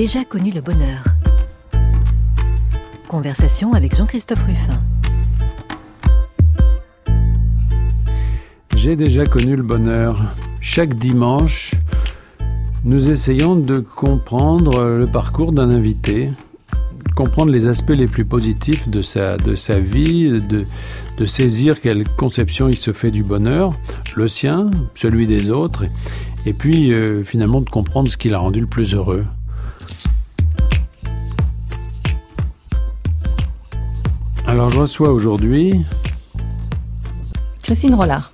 Déjà connu le bonheur. Conversation avec Jean-Christophe Ruffin. J'ai déjà connu le bonheur. Chaque dimanche, nous essayons de comprendre le parcours d'un invité, comprendre les aspects les plus positifs de sa, de sa vie, de, de saisir quelle conception il se fait du bonheur, le sien, celui des autres, et puis euh, finalement de comprendre ce qui l'a rendu le plus heureux. Alors je reçois aujourd'hui Christine Rollard.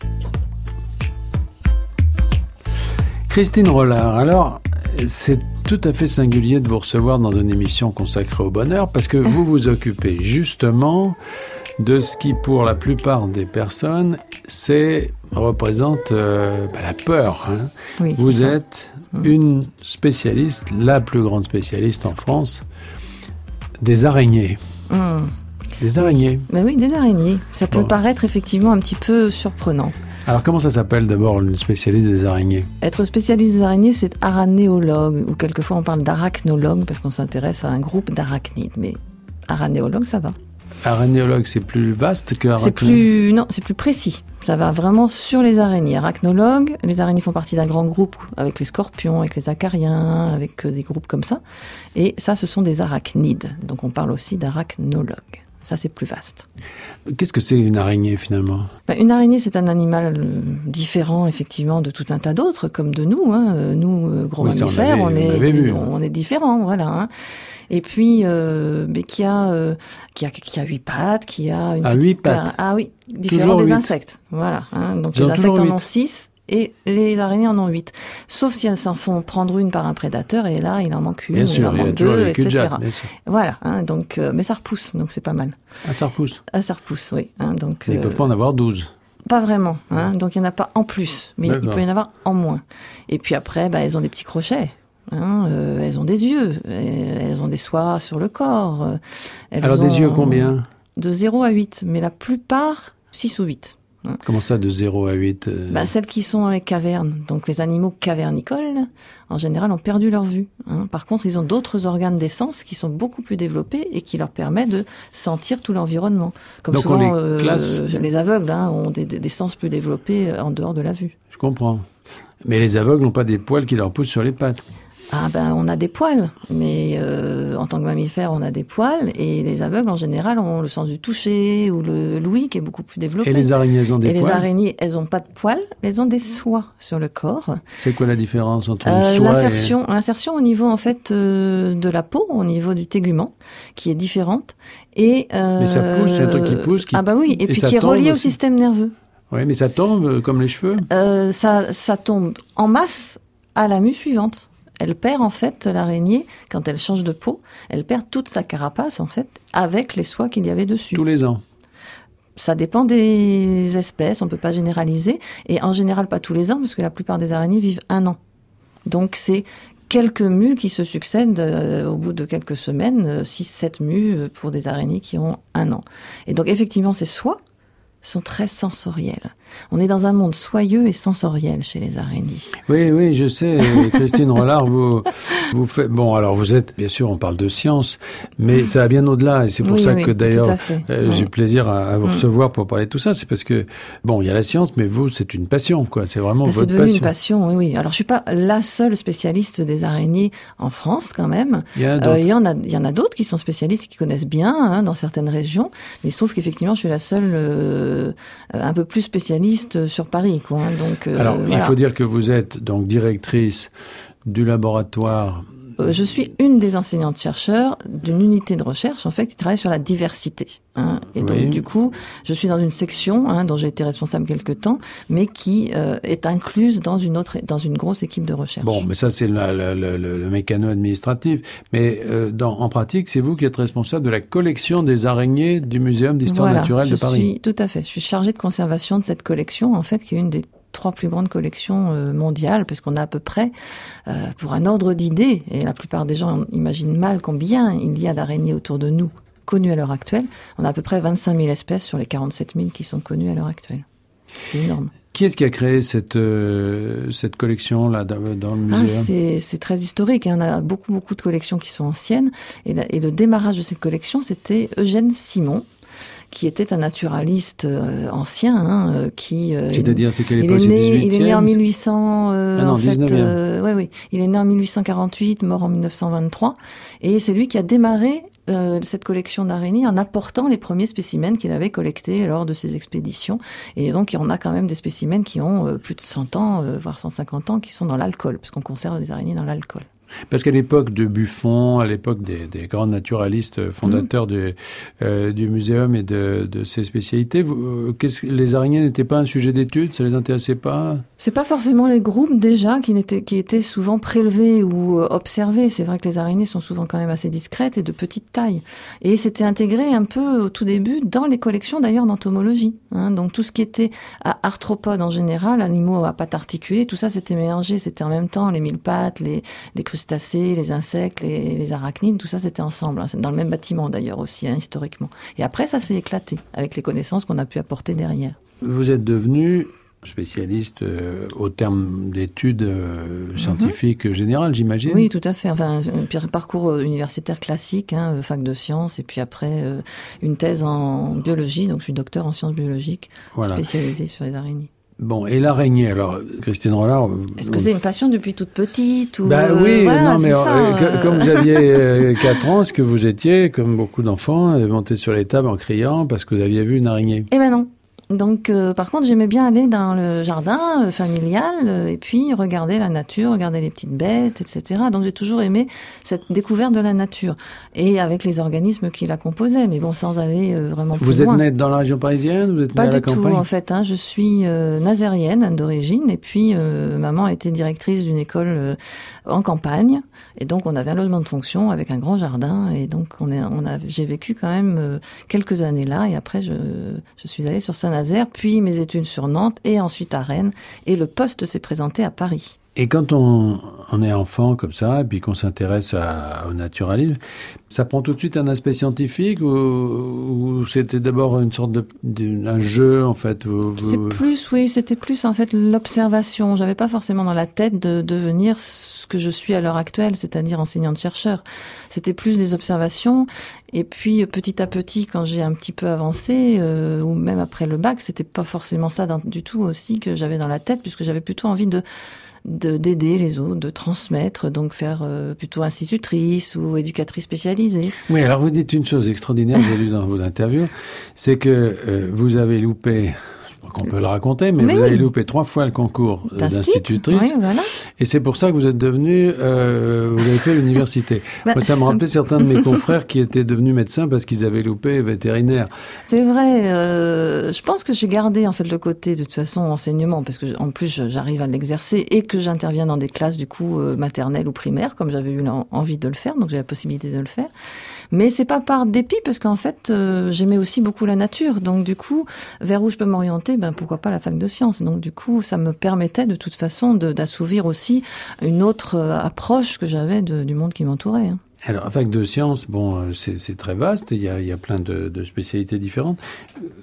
Christine Rollard. Alors, c'est tout à fait singulier de vous recevoir dans une émission consacrée au bonheur parce que vous vous occupez justement de ce qui, pour la plupart des personnes, c'est représente euh, bah, la peur. Hein. Oui, vous ça. êtes une spécialiste, la plus grande spécialiste en France, des araignées. Hmm. Des araignées. Ben oui, des araignées. Ça peut Bon. paraître effectivement un petit peu surprenant. Alors comment ça s'appelle d'abord une spécialiste des araignées? Être spécialiste des araignées, c'est aranéologue, ou quelquefois on parle d'arachnologue parce qu'on s'intéresse à un groupe d'arachnides. Mais aranéologue, ça va. Araignée,ologue, c'est plus vaste que C'est plus, non, c'est plus précis. Ça va vraiment sur les araignées. Arachnologue, les araignées font partie d'un grand groupe avec les scorpions, avec les acariens, avec euh, des groupes comme ça. Et ça, ce sont des arachnides. Donc on parle aussi d'arachnologue. Ça, c'est plus vaste. Qu'est-ce que c'est une araignée finalement? Bah, une araignée, c'est un animal euh, différent, effectivement, de tout un tas d'autres, comme de nous. Hein. Euh, Nous, euh, gros Oui, on mammifères, l'avait- on, est, l'avait vu. on est différents, voilà. hein. Et puis, euh, mais qui a, euh, qui a, qui a huit pattes, qui a une Ah, petite huit pattes. Ah oui, différent Toujours des insectes. Voilà. hein. Donc Ils les insectes en ont six et les araignées en ont huit. Sauf si elles s'en font prendre une par un prédateur et là, il en manque une, Bien il sûr, en il y a manque toujours deux, les etc. bien sûr. Voilà. Hein, donc, euh, mais ça repousse, donc c'est pas mal. Ah, ça repousse. Ah, ça repousse, oui. Hein, donc, Mais Ils euh, peuvent pas en avoir 12. pas vraiment, hein. donc il n'y en a pas en plus, mais il peut y en avoir en moins. Et puis après, bah, elles ont des petits crochets, hein, euh, elles ont des yeux, euh, elles ont des soies sur le corps. euh, elles Alors des ont yeux combien? De 0 à 8, mais la plupart 6 ou 8. Comment ça de 0 à 8 euh, Bah, celles qui sont dans les cavernes, donc les animaux cavernicoles, en général ont perdu leur vue. hein. Par contre, ils ont d'autres organes d'essence qui sont beaucoup plus développés et qui leur permettent de sentir tout l'environnement. Comme Donc souvent, les euh, classe- les aveugles hein, ont des, des- des sens plus développés euh, en dehors de la vue. Je comprends. Mais les aveugles n'ont pas des poils qui leur poussent sur les pattes. Ah ben on a des poils, mais euh, en tant que mammifère on a des poils et les aveugles en général ont le sens du toucher ou le l'ouïe qui est beaucoup plus développé. Et les araignées elles ont des Et les poils araignées, elles ont pas de poils, elles ont des soies sur le corps. C'est quoi la différence entre Euh, une soie l'insertion, l'insertion au niveau en fait euh, de la peau, au niveau du tégument, qui est différente. Et euh, Mais ça pousse, c'est un truc qui pousse, qui- ah bah oui, et, et puis qui est relié au système nerveux. et... Oui, mais ça tombe comme les cheveux. Ça, ça tombe en masse à la mue suivante. Elle perd en fait l'araignée quand elle change de peau, elle perd toute sa carapace en fait avec les soies qu'il y avait dessus. Tous les ans. Ça dépend des espèces, on peut pas généraliser et en général pas tous les ans parce que la plupart des araignées vivent un an. Donc c'est quelques mues qui se succèdent euh, au bout de quelques semaines, 6-7 mues euh, pour des araignées qui ont un an. Et donc effectivement ces soies sont très sensorielles. On est dans un monde soyeux et sensoriel chez les araignées. Oui, oui, je sais, euh, Christine Rollard, vous, vous faites. Bon, alors vous êtes, bien sûr, on parle de science, mais ça va bien au-delà, et c'est pour Oui, ça oui, que d'ailleurs, euh, Ouais. j'ai plaisir à, à vous Mm. recevoir pour parler de tout ça. C'est parce que, bon, il y a la science, mais vous, c'est une passion, quoi. C'est vraiment c'est votre devenu passion. une passion, oui, oui. Alors je suis pas la seule spécialiste des araignées en France quand même. Il y en a Euh, y en a, il y en a d'autres qui sont spécialistes et qui connaissent bien hein, dans certaines régions, mais il se trouve qu'effectivement, je suis la seule euh, un peu plus spécialiste sur Paris, quoi. hein. Donc, euh, Alors, il voilà. faut dire que vous êtes donc directrice du laboratoire. Euh, je suis une des enseignantes chercheurs d'une unité de recherche en fait qui travaille sur la diversité. hein. Et Oui. donc du coup, je suis dans une section hein, dont j'ai été responsable quelque temps, mais qui euh, est incluse dans une autre, dans une grosse équipe de recherche. Bon, mais ça, c'est le, mécano administratif. Mais euh, dans, en pratique, c'est vous qui êtes responsable de la collection des araignées du Muséum d'histoire Voilà, naturelle je de Paris. Suis, tout à fait. Je suis chargée de conservation de cette collection, en fait, qui est une des trois plus grandes collections euh, mondiales, parce qu'on a à peu près, euh, pour un ordre d'idées, et la plupart des gens imaginent mal combien il y a d'araignées autour de nous connues à l'heure actuelle, on a à peu près 25 000 espèces sur les 47 000 qui sont connues à l'heure actuelle. ce qui est énorme. Qui est-ce qui a créé cette, euh, cette collection-là dans, dans le Ah, musée c'est c'est très historique. Y en a beaucoup, beaucoup de collections qui sont anciennes. Et le démarrage de cette collection, c'était Eugène Simon, qui était un naturaliste euh, ancien, hein, euh, qui... euh, C'est-à-dire, c'est quelle il époque est, c'est né, il est né en 18e? 1800. euh, Ah non, en fait, 19e. euh, ouais, oui. Il est né en 1848, mort en 1923, et c'est lui qui a démarré euh, cette collection d'araignées en apportant les premiers spécimens qu'il avait collectés lors de ses expéditions. Et donc, on a quand même des spécimens qui ont euh, plus de 100 ans, euh, voire 150 ans, qui sont dans l'alcool, parce qu'on conserve les araignées dans l'alcool. Parce qu'à l'époque de Buffon, à l'époque des, des grands naturalistes fondateurs du, euh, du muséum et de, de ses spécialités, vous, euh, les araignées n'étaient pas un sujet d'étude? Ça les intéressait pas? C'est pas forcément les groupes déjà qui, n'étaient, qui étaient souvent prélevés ou euh, observés. C'est vrai que les araignées sont souvent quand même assez discrètes et de petite taille. Et c'était intégré un peu au tout début dans les collections d'ailleurs d'entomologie. hein. Donc tout ce qui était à arthropodes en général, animaux à pattes articulées, tout ça c'était mélangé. C'était en même temps les mille pattes, les, les crustacés, les insectes, les, les arachnides, tout ça c'était ensemble. hein. C'est dans le même bâtiment d'ailleurs aussi, hein, historiquement. Et après ça s'est éclaté avec les connaissances qu'on a pu apporter derrière. Vous êtes devenu spécialiste euh, au terme d'études euh, scientifiques générales, j'imagine? Oui, tout à fait. Enfin, un parcours euh, universitaire classique, hein, fac de sciences, et puis après euh, une thèse en biologie. Donc, je suis docteur en sciences biologiques, Voilà. spécialisée sur les araignées. Bon, et l'araignée, alors, Christine Rollard... Est-ce que c'est une passion depuis toute petite ou Bah euh, oui, voilà, non, mais euh, ça, euh. comme vous aviez 4 ans, ce que vous étiez, comme beaucoup d'enfants, euh, monté sur les tables en criant parce que vous aviez vu une araignée. Eh ben non. Donc, euh, par contre, j'aimais bien aller dans le jardin euh, familial euh, et puis regarder la nature, regarder les petites bêtes, etc. Donc, j'ai toujours aimé cette découverte de la nature et avec les organismes qui la composaient, mais bon, sans aller vraiment plus Vous êtes loin. né dans la région parisienne Vous êtes Pas à la du tout, campagne en fait. Hein, je suis nazérienne d'origine, et puis maman était directrice d'une école en campagne, et donc on avait un logement de fonction avec un grand jardin, et donc on est, on a, j'ai vécu quand même quelques années là, et après je, je suis allée sur Puis mes études sur Nantes, et ensuite à Rennes, et le poste s'est présenté à Paris. Et quand on, on est enfant comme ça, et puis qu'on s'intéresse au naturalisme, ça prend tout de suite un aspect scientifique ou, ou c'était d'abord une sorte de, de- un jeu en fait vous- vous- C'est plus, oui, c'était plus en fait l'observation. J'avais pas forcément dans la tête de devenir ce que je suis à l'heure actuelle, c'est-à-dire enseignante-chercheur. C'était plus des observations. Et puis petit à petit, quand j'ai un petit peu avancé, euh, ou même après le bac, c'était pas forcément ça du tout aussi que j'avais dans la tête, puisque j'avais plutôt envie de- d'aider les autres, de transmettre, donc faire euh, plutôt institutrice ou éducatrice spécialisée. Oui, alors vous dites une chose extraordinaire, j'ai lu dans vos interviews, c'est que euh, vous avez loupé, qu'on peut le raconter, mais, Mais vous oui. avez loupé trois fois le concours D'instit, d'institutrice, oui, voilà. et c'est pour ça que vous êtes devenu, euh, vous avez fait l'université. Bah, Moi, ça me rappelait certains de mes confrères qui étaient devenus médecins parce qu'ils avaient loupé vétérinaire. C'est vrai. euh, je pense que j'ai gardé en fait le côté de toute façon enseignement parce que en plus j'arrive à l'exercer et que j'interviens dans des classes du coup euh, maternelles ou primaires comme j'avais eu envie de le faire donc j'ai la possibilité de le faire. Mais c'est pas par dépit parce qu'en fait euh, j'aimais aussi beaucoup la nature donc du coup vers où je peux m'orienter ben pourquoi pas la fac de sciences donc du coup ça me permettait de toute façon d'assouvir aussi une autre euh, approche que j'avais du monde qui m'entourait. hein. Alors, fac de sciences, bon, euh, c'est très vaste, il y a, plein de, spécialités différentes.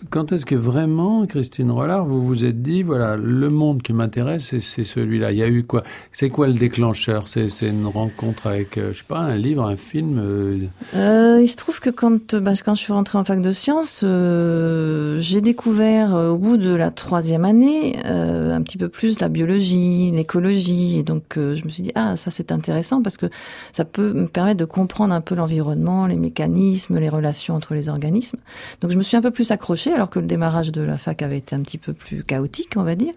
Quand est-ce que vraiment, Christine Rollard, vous vous êtes dit, voilà, le monde qui m'intéresse, c'est- celui-là? Il y a eu quoi? C'est quoi le déclencheur? C'est une rencontre avec, euh, je sais pas, un livre, un film euh, il se trouve que quand, bah, quand je suis rentrée en fac de sciences, j'ai découvert au bout de la troisième année un petit peu plus la biologie, l'écologie, et donc je me suis dit ah ça c'est intéressant parce que ça peut me permettre de comprendre un peu l'environnement, les mécanismes, les relations entre les organismes. Donc je me suis un peu plus accrochée alors que le démarrage de la fac avait été un petit peu plus chaotique on va dire.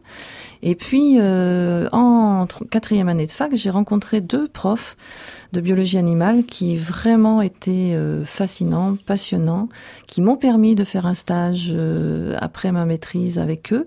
Et puis euh, en tr- quatrième année de fac, j'ai rencontré deux profs de biologie animale qui vraiment étaient euh, fascinants, passionnants, qui m'ont permis de faire un stage euh, après ma maîtrise avec eux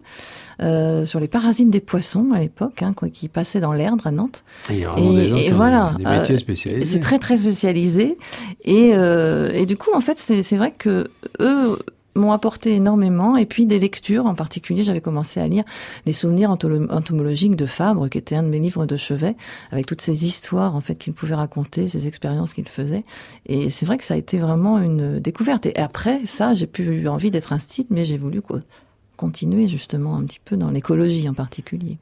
euh, sur les parasites des poissons à l'époque, hein, qui passaient dans l'Erdre à Nantes. Il y a vraiment Et- des gens et qui ont voilà, des, métiers euh, spécialisés. C'est très très spécialisé et euh, et du coup en fait c'est c'est vrai que eux m'ont apporté énormément et puis des lectures en particulier j'avais commencé à lire les souvenirs entomologiques de Fabre qui était un de mes livres de chevet avec toutes ces histoires en fait qu'il pouvait raconter ces expériences qu'il faisait et c'est vrai que ça a été vraiment une découverte et après ça j'ai plus eu envie d'être un site mais j'ai voulu continuer justement un petit peu dans l'écologie en particulier.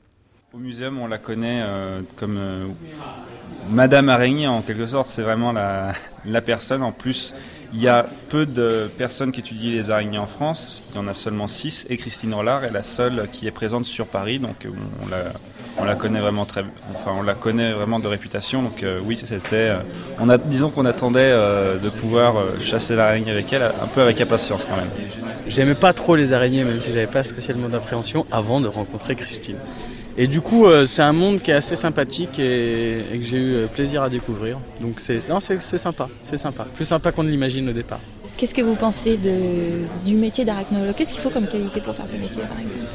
Au muséum, on la connaît euh, comme euh, Madame Araignée en quelque sorte. C'est vraiment la, la personne. En plus, il y a peu de personnes qui étudient les araignées en France. Il y en a seulement six. Et Christine Rollard est la seule qui est présente sur Paris. Donc euh, on la, on la connaît vraiment très, enfin on la connaît vraiment de réputation. Donc euh, oui, c'était, euh, disons qu'on attendait de pouvoir chasser l'araignée avec elle, un peu avec impatience quand même. J'aimais pas trop les araignées, même si j'avais pas spécialement d'appréhension avant de rencontrer Christine. Et du coup, euh, c'est un monde qui est assez sympathique et, que j'ai eu euh, plaisir à découvrir. Donc c'est sympa, c'est sympa, plus sympa qu'on ne l'imagine au départ. Qu'est-ce que vous pensez du métier d'arachnologue? Qu'est-ce qu'il faut comme qualité pour faire ce métier, par exemple?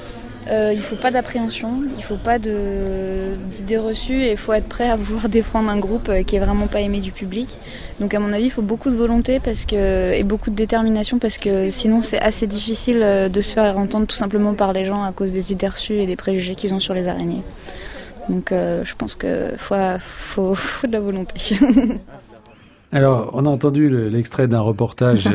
Euh, il ne faut pas d'appréhension, il ne faut pas d'idées reçues et il faut être prêt à vouloir défendre un groupe euh, qui est vraiment pas aimé du public. Donc à mon avis, il faut beaucoup de volonté parce que, et beaucoup de détermination parce que sinon c'est assez difficile euh, de se faire entendre tout simplement par les gens à cause des idées reçues et des préjugés qu'ils ont sur les araignées. Donc je pense qu'il faut, faut, faut, de la volonté. Alors on a entendu l'extrait d'un reportage.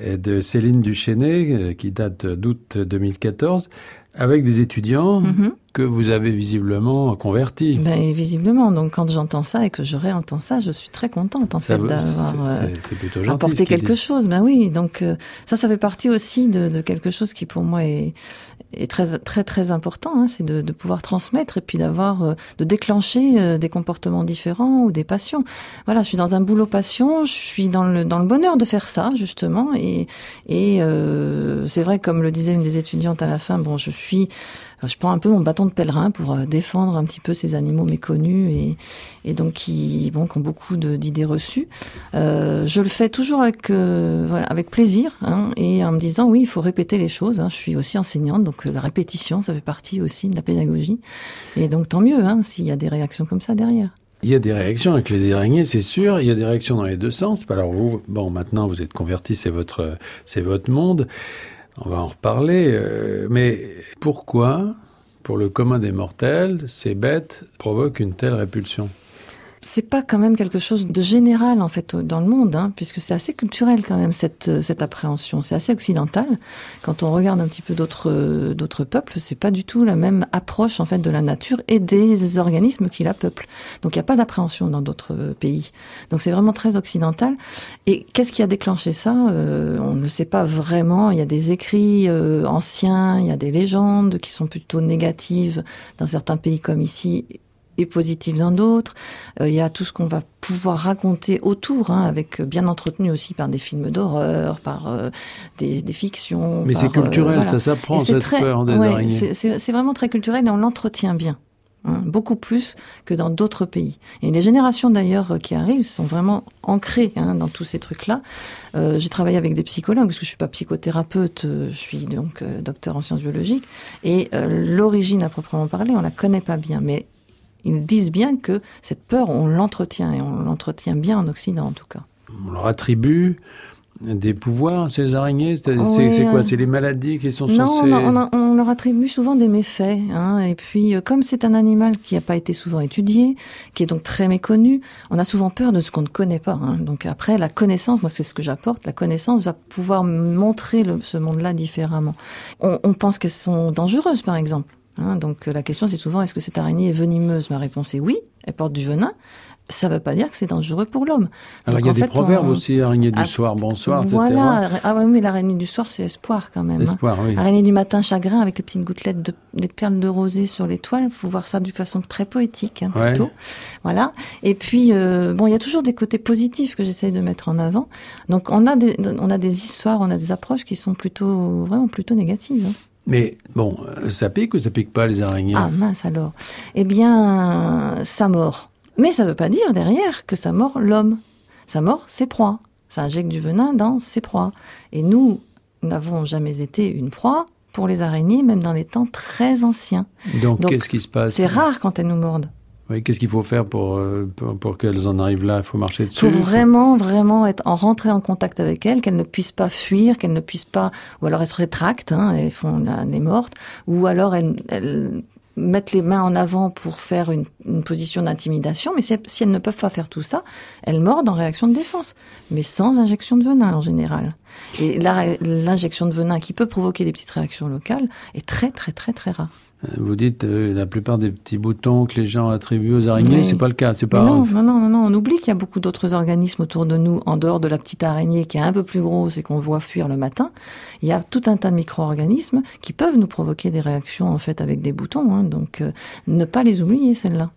De Céline Duchesnay, qui date d'août 2014, avec des étudiants mhm. que vous avez visiblement convertis. Ben, visiblement. Donc, quand j'entends ça et que je réentends ça, je suis très contente, en fait, d'avoir euh, apporté quelque chose. Ben oui. Donc, euh, ça, ça fait partie aussi de, de, quelque chose qui, pour moi, est, est très, très, très important. Hein, c'est de, de, pouvoir transmettre et puis d'avoir, euh, de déclencher des comportements différents ou des passions. Voilà, je suis dans un boulot passion. Je suis dans le, dans le bonheur de faire ça, justement. Et, et c'est vrai, comme le disait une des étudiantes à la fin, bon, je suis, je prends un peu mon bâton de pèlerin pour euh, défendre un petit peu ces animaux méconnus et, donc qui, bon, qui ont beaucoup d'idées reçues. Euh, je le fais toujours avec, euh, plaisir hein, et en me disant oui, il faut répéter les choses. Hein. Je suis aussi enseignante, donc la répétition, ça fait partie aussi de la pédagogie. Et donc tant mieux hein, s'il y a des réactions comme ça derrière. Il y a des réactions avec les araignées, c'est sûr. Il y a des réactions dans les deux sens. Alors vous, bon, maintenant vous êtes converti, c'est votre monde. On va en reparler. Euh, mais pourquoi, pour le commun des mortels, ces bêtes provoquent une telle répulsion? C'est pas quand même quelque chose de général en fait dans le monde, hein, puisque c'est assez culturel quand même cette euh, cette appréhension. C'est assez occidental. Quand on regarde un petit peu d'autres euh, d'autres peuples, c'est pas du tout la même approche en fait de la nature et des organismes qui la peuplent. Donc il n'y a pas d'appréhension dans d'autres euh, pays. Donc c'est vraiment très occidental. Et qu'est-ce qui a déclenché ça On ne sait pas vraiment. Il y a des écrits anciens, il y a des légendes qui sont plutôt négatives dans certains pays comme ici positif dans d'autres. Euh, il y a tout ce qu'on va pouvoir raconter autour, hein, avec euh, bien entretenu aussi par des films d'horreur, par euh, des, fictions. Mais c'est culturel, ça s'apprend cette peur des ouais, C'est vraiment très culturel et on l'entretient bien. Hein, beaucoup plus que dans d'autres pays. Et les générations d'ailleurs qui arrivent sont vraiment ancrées hein, dans tous ces trucs-là. Euh, j'ai travaillé avec des psychologues parce que je suis pas psychothérapeute, je suis donc docteur en sciences biologiques. Et l'origine à proprement parler, on la connaît pas bien, mais ils disent bien que cette peur, on l'entretient, et on l'entretient bien en Occident en tout cas. On leur attribue des pouvoirs, ces araignées C'est quoi euh, C'est les maladies qui sont censées... Non, on, leur attribue souvent des méfaits. Hein, et puis, euh, comme c'est un animal qui n'a pas été souvent étudié, qui est donc très méconnu, on a souvent peur de ce qu'on ne connaît pas. Hein. Donc après, la connaissance, moi c'est ce que j'apporte, la connaissance va pouvoir montrer ce monde-là différemment. on pense qu'elles sont dangereuses, par exemple. Hein, donc euh, la question c'est souvent est-ce que cette araignée est venimeuse? Ma réponse est oui, elle porte du venin. Ça ne veut pas dire que c'est dangereux pour l'homme. Alors il y a des proverbes aussi, araignée du ah, soir, bonsoir, voilà. Ah oui, mais l'araignée du soir, c'est espoir quand même. Hein. Espoir, oui. Araignée du matin, chagrin, avec les petites gouttelettes de des perles de rosée sur les toiles. Il faut voir ça d'une façon très poétique, hein, plutôt. Voilà. Et puis, euh, bon, il y a toujours des côtés positifs que j'essaye de mettre en avant. Donc, on a des, on a des histoires, on a des approches qui sont plutôt, vraiment plutôt négatives. Mais bon, ça pique ou ça pique pas les araignées Ah mince alors. Eh bien, ça mord. Mais ça ne veut pas dire derrière que ça mord l'homme. Ça mord ses proies. Ça injecte du venin dans ses proies. Et nous n'avons jamais été une proie pour les araignées, même dans les temps très anciens. Donc, qu'est-ce qui se passe C'est rare quand elles nous mordent. Oui, qu'est-ce qu'il faut faire pour, euh, pour, qu'elles en arrivent là? Il faut marcher dessus Il faut vraiment, vraiment être en rentrer en contact avec elles, qu'elles ne puissent pas fuir, qu'elles ne puissent pas... Ou alors elles se rétractent, hein, elles font la nez morte, ou alors elles, elles mettre les mains en avant pour faire une, une position d'intimidation, mais si, si elles ne peuvent pas faire tout ça, elles mordent en réaction de défense, mais sans injection de venin en général. Et l'injection de venin qui peut provoquer des petites réactions locales est très très très très rare. Vous dites euh, la plupart des petits boutons que les gens attribuent aux araignées, Oui. c'est pas le cas. C'est pas. non, non, non, non, on oublie qu'il y a beaucoup d'autres organismes autour de nous, en dehors de la petite araignée qui est un peu plus grosse et qu'on voit fuir le matin. Il y a tout un tas de micro-organismes qui peuvent nous provoquer des réactions en fait avec des boutons. hein. donc euh, ne pas les oublier celles-là.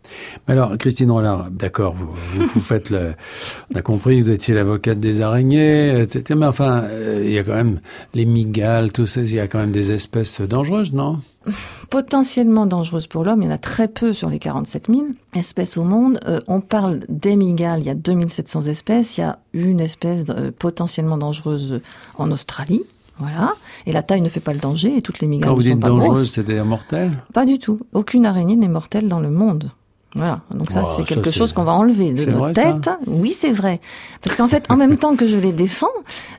Mais alors, Christine Rollard, d'accord, vous, vous, vous faites le. On a compris que vous étiez l'avocate des araignées, etc. Mais enfin, euh, il y a quand même les migales, tout ça. Il y a quand même des espèces dangereuses, non? Potentiellement dangereuses pour l'homme, il y en a très peu sur les 47 000 espèces au monde. Euh, on parle des migales, il y a 2700 espèces. Il y a une espèce euh, potentiellement dangereuse en Australie. Voilà. Et la taille ne fait pas le danger et toutes les migales Quand ne vous sont dites pas dangereuse, c'est-à-dire Pas du tout. Aucune araignée n'est mortelle dans le monde. Voilà. Donc ça, Oh, c'est quelque chose qu'on va enlever de nos têtes. Oui, c'est vrai. Parce qu'en fait, en même temps que je les défends,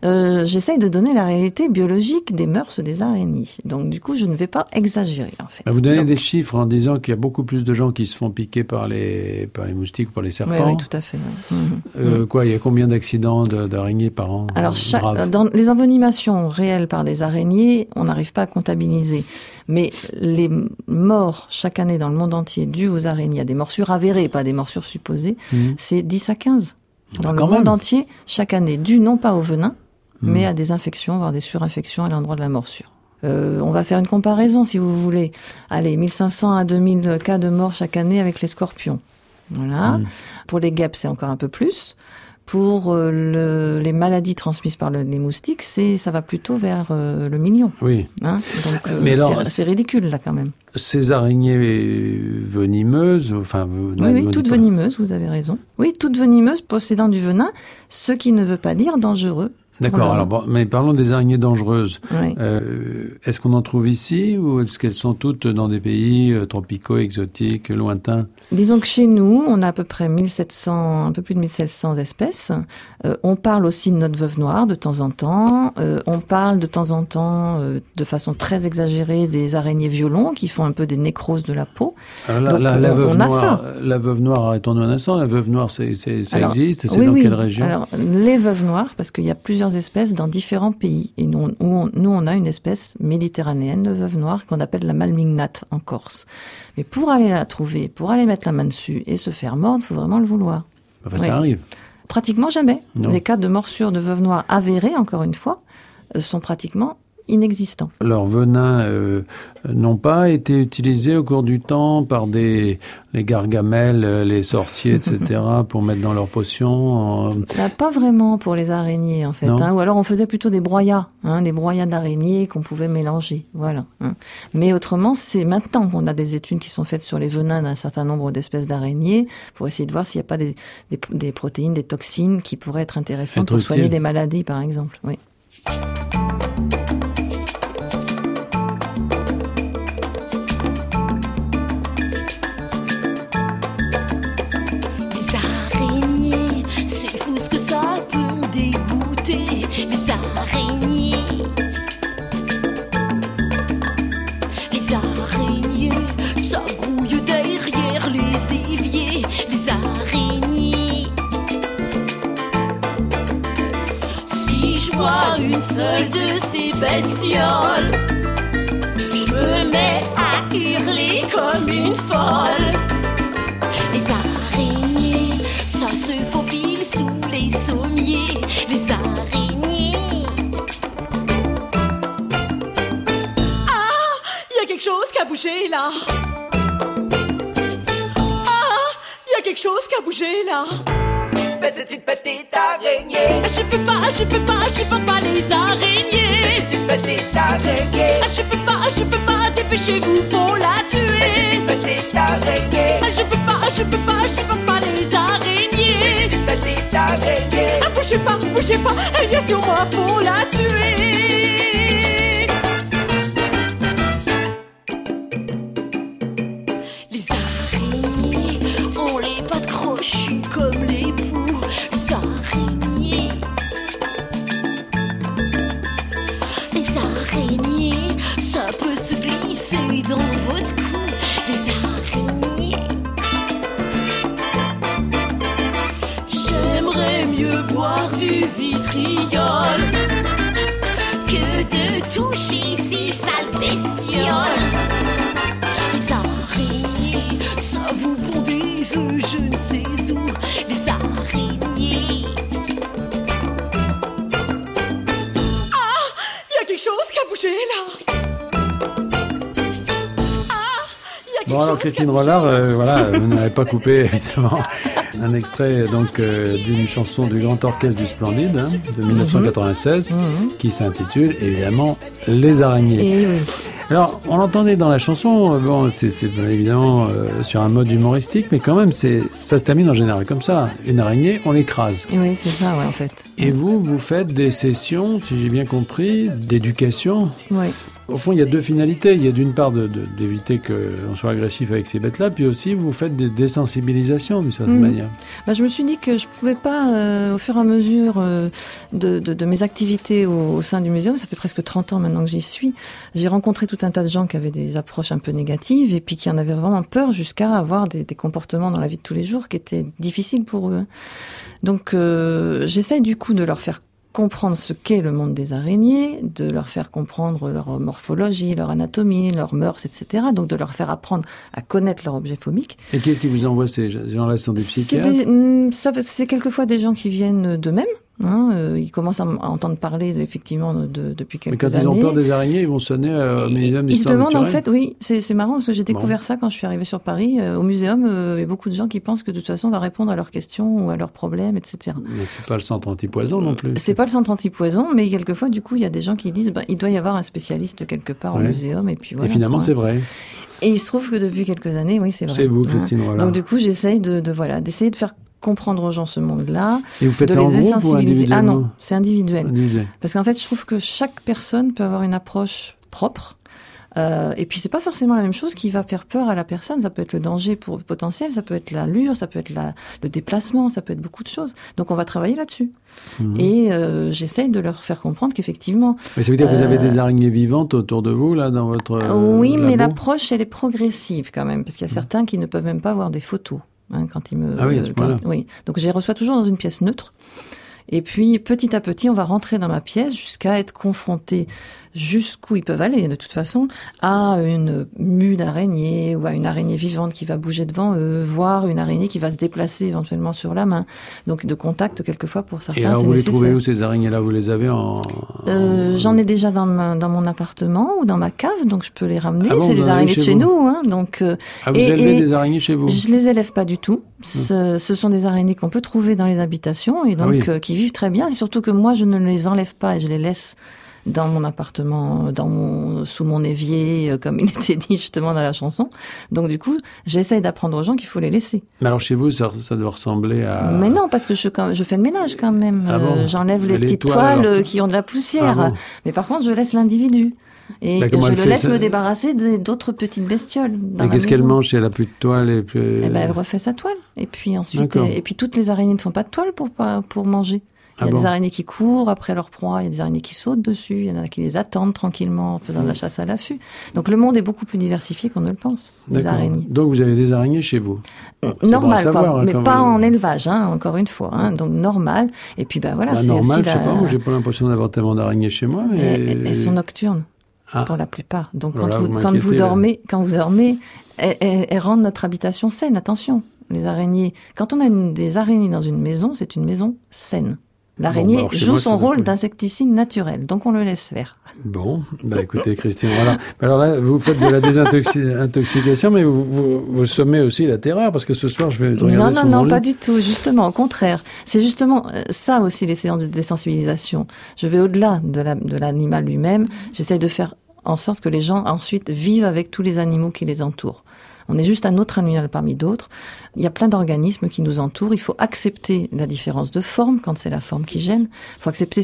euh, j'essaye de donner la réalité biologique des mœurs des araignées. Donc du coup, je ne vais pas exagérer, en fait. Bah, Vous donnez Donc- des chiffres en disant qu'il y a beaucoup plus de gens qui se font piquer par les, par les moustiques ou par les serpents. oui, tout à fait. oui. Mhm. Euh, quoi, il y a combien d'accidents de- d'araignées par an? Alors, chaque- dans les envenimations réelles par des araignées, on n'arrive pas à comptabiliser. Mais les morts chaque année dans le monde entier dues aux araignées, à des morsures avérées, pas des morsures supposées, Mhm. c'est 10 à 15. Dans Ah, le quand monde même. entier, chaque année, dues non pas au venin, Mhm. mais à des infections, voire des surinfections à l'endroit de la morsure. Euh, on va faire une comparaison, si vous voulez. Allez, 1500 à 2000 cas de mort chaque année avec les scorpions. Voilà. Mhm. Pour les guêpes, c'est encore un peu plus. Pour euh, le- les maladies transmises par le- les moustiques, c'est ça va plutôt vers euh, le million. Oui. Hein? Donc euh, c'est- ridicule là quand même. Ces araignées venimeuses, enfin, Oui, oui, toutes venimeuses, vous avez raison. Oui, toutes venimeuses possédant du venin, ce qui ne veut pas dire dangereux. D'accord. Voilà. Alors, bon, mais parlons des araignées dangereuses. Oui. Euh, est-ce qu'on en trouve ici ou est-ce qu'elles sont toutes dans des pays euh, tropicaux, exotiques, lointains? Disons que chez nous, on a à peu près 1700, un peu plus de 1700 espèces. Euh, on parle aussi de notre veuve noire de temps en temps. On parle de temps en temps, de façon très exagérée, des araignées violons qui font un peu des nécroses de la peau. Alors, la, Donc, la- la on- veuve on a noire, ça. la veuve noire, arrêtons-nous un instant. La veuve noire, c'est, c'est- ça Alors, existe. C'est oui, dans oui. quelle région? Alors, les veuves noires, parce qu'il y a plusieurs espèces dans différents pays. Et nous, on, nous, on a une espèce méditerranéenne de veuve noire qu'on appelle la malmignate en Corse. Mais pour aller la trouver, pour aller mettre la main dessus et se faire mordre, il faut vraiment le vouloir. Enfin, oui. ça arrive. Pratiquement jamais. Non. Les cas de morsure de veuve noire avérés, encore une fois, euh, sont pratiquement inexistants. Leurs venins euh, n'ont pas été utilisés au cours du temps par des les gargamels, euh, les sorciers, etc., pour mettre dans leurs potions. Là, pas vraiment pour les araignées en fait. Hein. Ou alors on faisait plutôt des broyats, hein, des broyats d'araignées qu'on pouvait mélanger. Voilà. hein. Mais autrement, c'est maintenant qu'on a des études qui sont faites sur les venins d'un certain nombre d'espèces d'araignées pour essayer de voir s'il n'y a pas des, des, des protéines, des toxines qui pourraient être intéressantes pour soigner des maladies, par exemple. Oui. La tuer. Christine. Rollard, euh, voilà, vous n'avez pas coupé évidemment un extrait donc euh, d'une chanson du Grand Orchestre du Splendide hein, de 1996 qui s'intitule évidemment Les araignées. Et oui. Alors on l'entendait dans la chanson, euh, bon c'est évidemment euh, sur un mode humoristique, mais quand même c'est ça se termine en général comme ça. Une araignée, on l'écrase. Et oui, c'est ça, ouais, en fait. Et vous, vous faites des sessions, si j'ai bien compris, d'éducation. Oui. Au fond, il y a deux finalités. Il y a d'une part d'éviter qu'on soit agressif avec ces bêtes-là, puis aussi vous faites des désensibilisations d'une certaine Mhm. manière. Bah, je me suis dit que je pouvais pas, euh, au fur et à mesure euh, de, de- de mes activités au, au sein du muséum, ça fait presque 30 ans maintenant que j'y suis, j'ai rencontré tout un tas de gens qui avaient des approches un peu négatives et puis qui en avaient vraiment peur jusqu'à avoir des, des comportements dans la vie de tous les jours qui étaient difficiles pour eux. Donc euh, j'essaye du coup de leur faire comprendre ce qu'est le monde des araignées, de leur faire comprendre leur morphologie, leur anatomie, leurs mœurs, etc. Donc de leur faire apprendre à connaître leur objet phobique. Et qu'est-ce qui vous envoie ces gens-là Ce sont des C'est psychiatres? mm, ça, c'est quelquefois des gens qui viennent d'eux-mêmes. Hein, euh, ils commencent à, entendre parler effectivement de, depuis Mais quelques quand années. ils ont peur des araignées, ils vont sonner euh, au muséum Ils se demandent en fait, oui, c'est marrant parce que j'ai découvert ça quand je suis arrivée sur Paris. Euh, au muséum, il y a beaucoup de gens qui pensent que de toute façon on va répondre à leurs questions ou à leurs problèmes, etc. Mais c'est pas le centre antipoison non plus. C'est pas le centre antipoison, mais quelquefois, du coup, il y a des gens qui disent, ben, il doit y avoir un spécialiste quelque part au muséum, et puis voilà. Et finalement, c'est vrai. Et il se trouve que depuis quelques années, oui, c'est vrai. C'est vous, Hein. Christine Rollard. Donc du coup, j'essaye de, de voilà, d'essayer de faire comprendre aux gens ce monde-là. Et vous faites de ça en groupe ou. Ah non, c'est individuel. Individuel. Parce qu'en fait, je trouve que chaque personne peut avoir une approche propre. Euh, et puis c'est pas forcément la même chose qui va faire peur à la personne. Ça peut être le danger pour potentiel, ça peut être l'allure, ça peut être la, le déplacement, ça peut être beaucoup de choses. Donc on va travailler là-dessus. Mhm. Et euh, j'essaye de leur faire comprendre qu'effectivement, Mais ça veut dire que vous avez Euh, des araignées vivantes autour de vous, là, dans votre. oui, mais l'approche elle est progressive quand même, parce qu'il y a certains qui ne peuvent même pas voir des photos hein, quand ils me. Ah oui, à ce quand- point-là. oui, donc je les reçois toujours dans une pièce neutre. Et puis petit à petit, on va rentrer dans ma pièce jusqu'à être confronté jusqu'où ils peuvent aller de toute façon à une mue d'araignée ou à une araignée vivante qui va bouger devant eux, voire une araignée qui va se déplacer éventuellement sur la main. Donc de contact quelquefois pour certains. Et alors, vous les nécessaire. trouvez où, ces araignées-là? Vous les avez en. Euh, J'en ai déjà dans, ma- dans mon appartement ou dans ma cave, donc je peux les ramener. Ah bon, c'est les araignées de chez vous? nous, hein, donc. euh, Ah, vous et- élevez et des araignées chez vous? je les élève pas du tout. Ce, ce sont des araignées qu'on peut trouver dans les habitations et donc Ah oui. euh, qui vivent très bien. Et surtout que moi, je ne les enlève pas et je les laisse dans mon appartement, dans mon, sous mon évier, euh, comme il était dit justement dans la chanson. Donc du coup, j'essaye d'apprendre aux gens qu'il faut les laisser. Mais alors, chez vous, ça, ça doit ressembler à. Mais non, parce que je, quand- je fais le ménage quand même. Ah bon Euh, J'enlève les, petites toiles, euh, qui ont de la poussière. Ah bon Mais par contre, je laisse l'individu. Et Bah, je le laisse ça me débarrasser d'autres petites bestioles. Dans Et qu'est-ce qu'elle mange si elle a plus de toile et puis. Eh ben, elle refait sa toile. Et puis ensuite, et puis toutes les araignées ne font pas de toile pour pour manger. Il y Ah a bon des araignées qui courent après leur proie, il y a des araignées qui sautent dessus, il y en a qui les attendent tranquillement en faisant de la chasse à l'affût. Donc le monde est beaucoup plus diversifié qu'on ne le pense, les araignées. Donc, vous avez des araignées chez vous à normal, savoir, quoi, hein, mais pas même. en élevage, hein, encore une fois. Hein, donc normal. Et puis ben voilà, Bah, c'est normal, aussi je sais la- pas, moi j'ai pas l'impression d'avoir tellement d'araignées chez moi, mais. Elles, sont nocturnes Ah. pour la plupart. Donc quand, vous vous, quand vous m'inquiétez, là. dormez, quand vous dormez, elles, elles- elles rendent notre habitation saine. Attention, les araignées. Quand on a une, des araignées dans une maison, c'est une maison saine. L'araignée Bon, bah, joue moi, son rôle d'insecticide naturel, donc on le laisse faire. Bon, bah écoutez Christine, voilà. Alors là, vous faites de la désintoxication, mais vous, vous, aussi la terreur, parce que ce soir, je vais regarder Non, non, sur mon non, lit. pas du tout. Justement, au contraire. C'est justement euh, ça aussi les séances de désensibilisation. Je vais au-delà de la- de l'animal lui-même. J'essaye de faire en sorte que les gens ensuite vivent avec tous les animaux qui les entourent. On est juste un autre animal parmi d'autres. Il y a plein d'organismes qui nous entourent. Il faut accepter la différence de forme quand c'est la forme qui gêne. Il faut accepter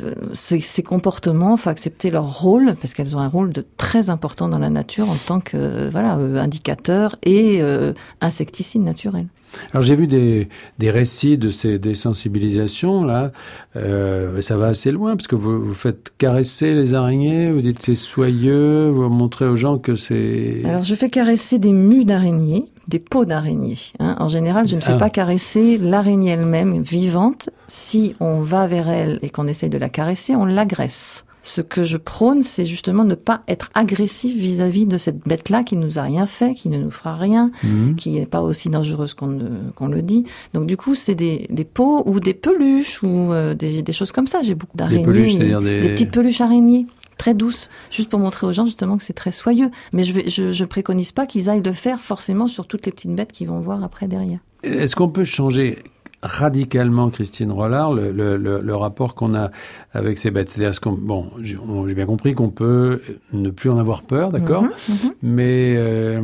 euh, ces, comportements. Il faut accepter leur rôle parce qu'elles ont un rôle de très important dans la nature en tant que voilà euh, indicateur et euh, insecticide naturel. Alors j'ai vu des, des récits de ces désensibilisations là, euh, ça va assez loin parce que vous, vous faites caresser les araignées, vous dites c'est soyeux, vous montrez aux gens que c'est Alors je fais caresser des mues d'araignées des peaux d'araignée. hein. En général, je ne fais Ah. pas caresser l'araignée elle-même vivante. Si on va vers elle et qu'on essaye de la caresser, on l'agresse. Ce que je prône, c'est justement ne pas être agressif vis-à-vis de cette bête-là qui nous a rien fait, qui ne nous fera rien, Mhm. qui n'est pas aussi dangereuse qu'on ne- le dit. Donc du coup, c'est des, des peaux ou des peluches ou euh, des, des choses comme ça. J'ai beaucoup d'araignées. peluches, c'est-à-dire des- petites peluches araignées très douces, juste pour montrer aux gens justement que c'est très soyeux. Mais je, vais, je, je préconise pas qu'ils aillent le faire forcément sur toutes les petites bêtes qu'ils vont voir après derrière. Est-ce qu'on peut changer radicalement, Christine Rollard, le, le- le- le rapport qu'on a avec ces bêtes C'est-à-dire, est-ce qu'on- bon, j'ai bien compris qu'on peut ne plus en avoir peur, d'accord Mhm, mhm. Mais euh,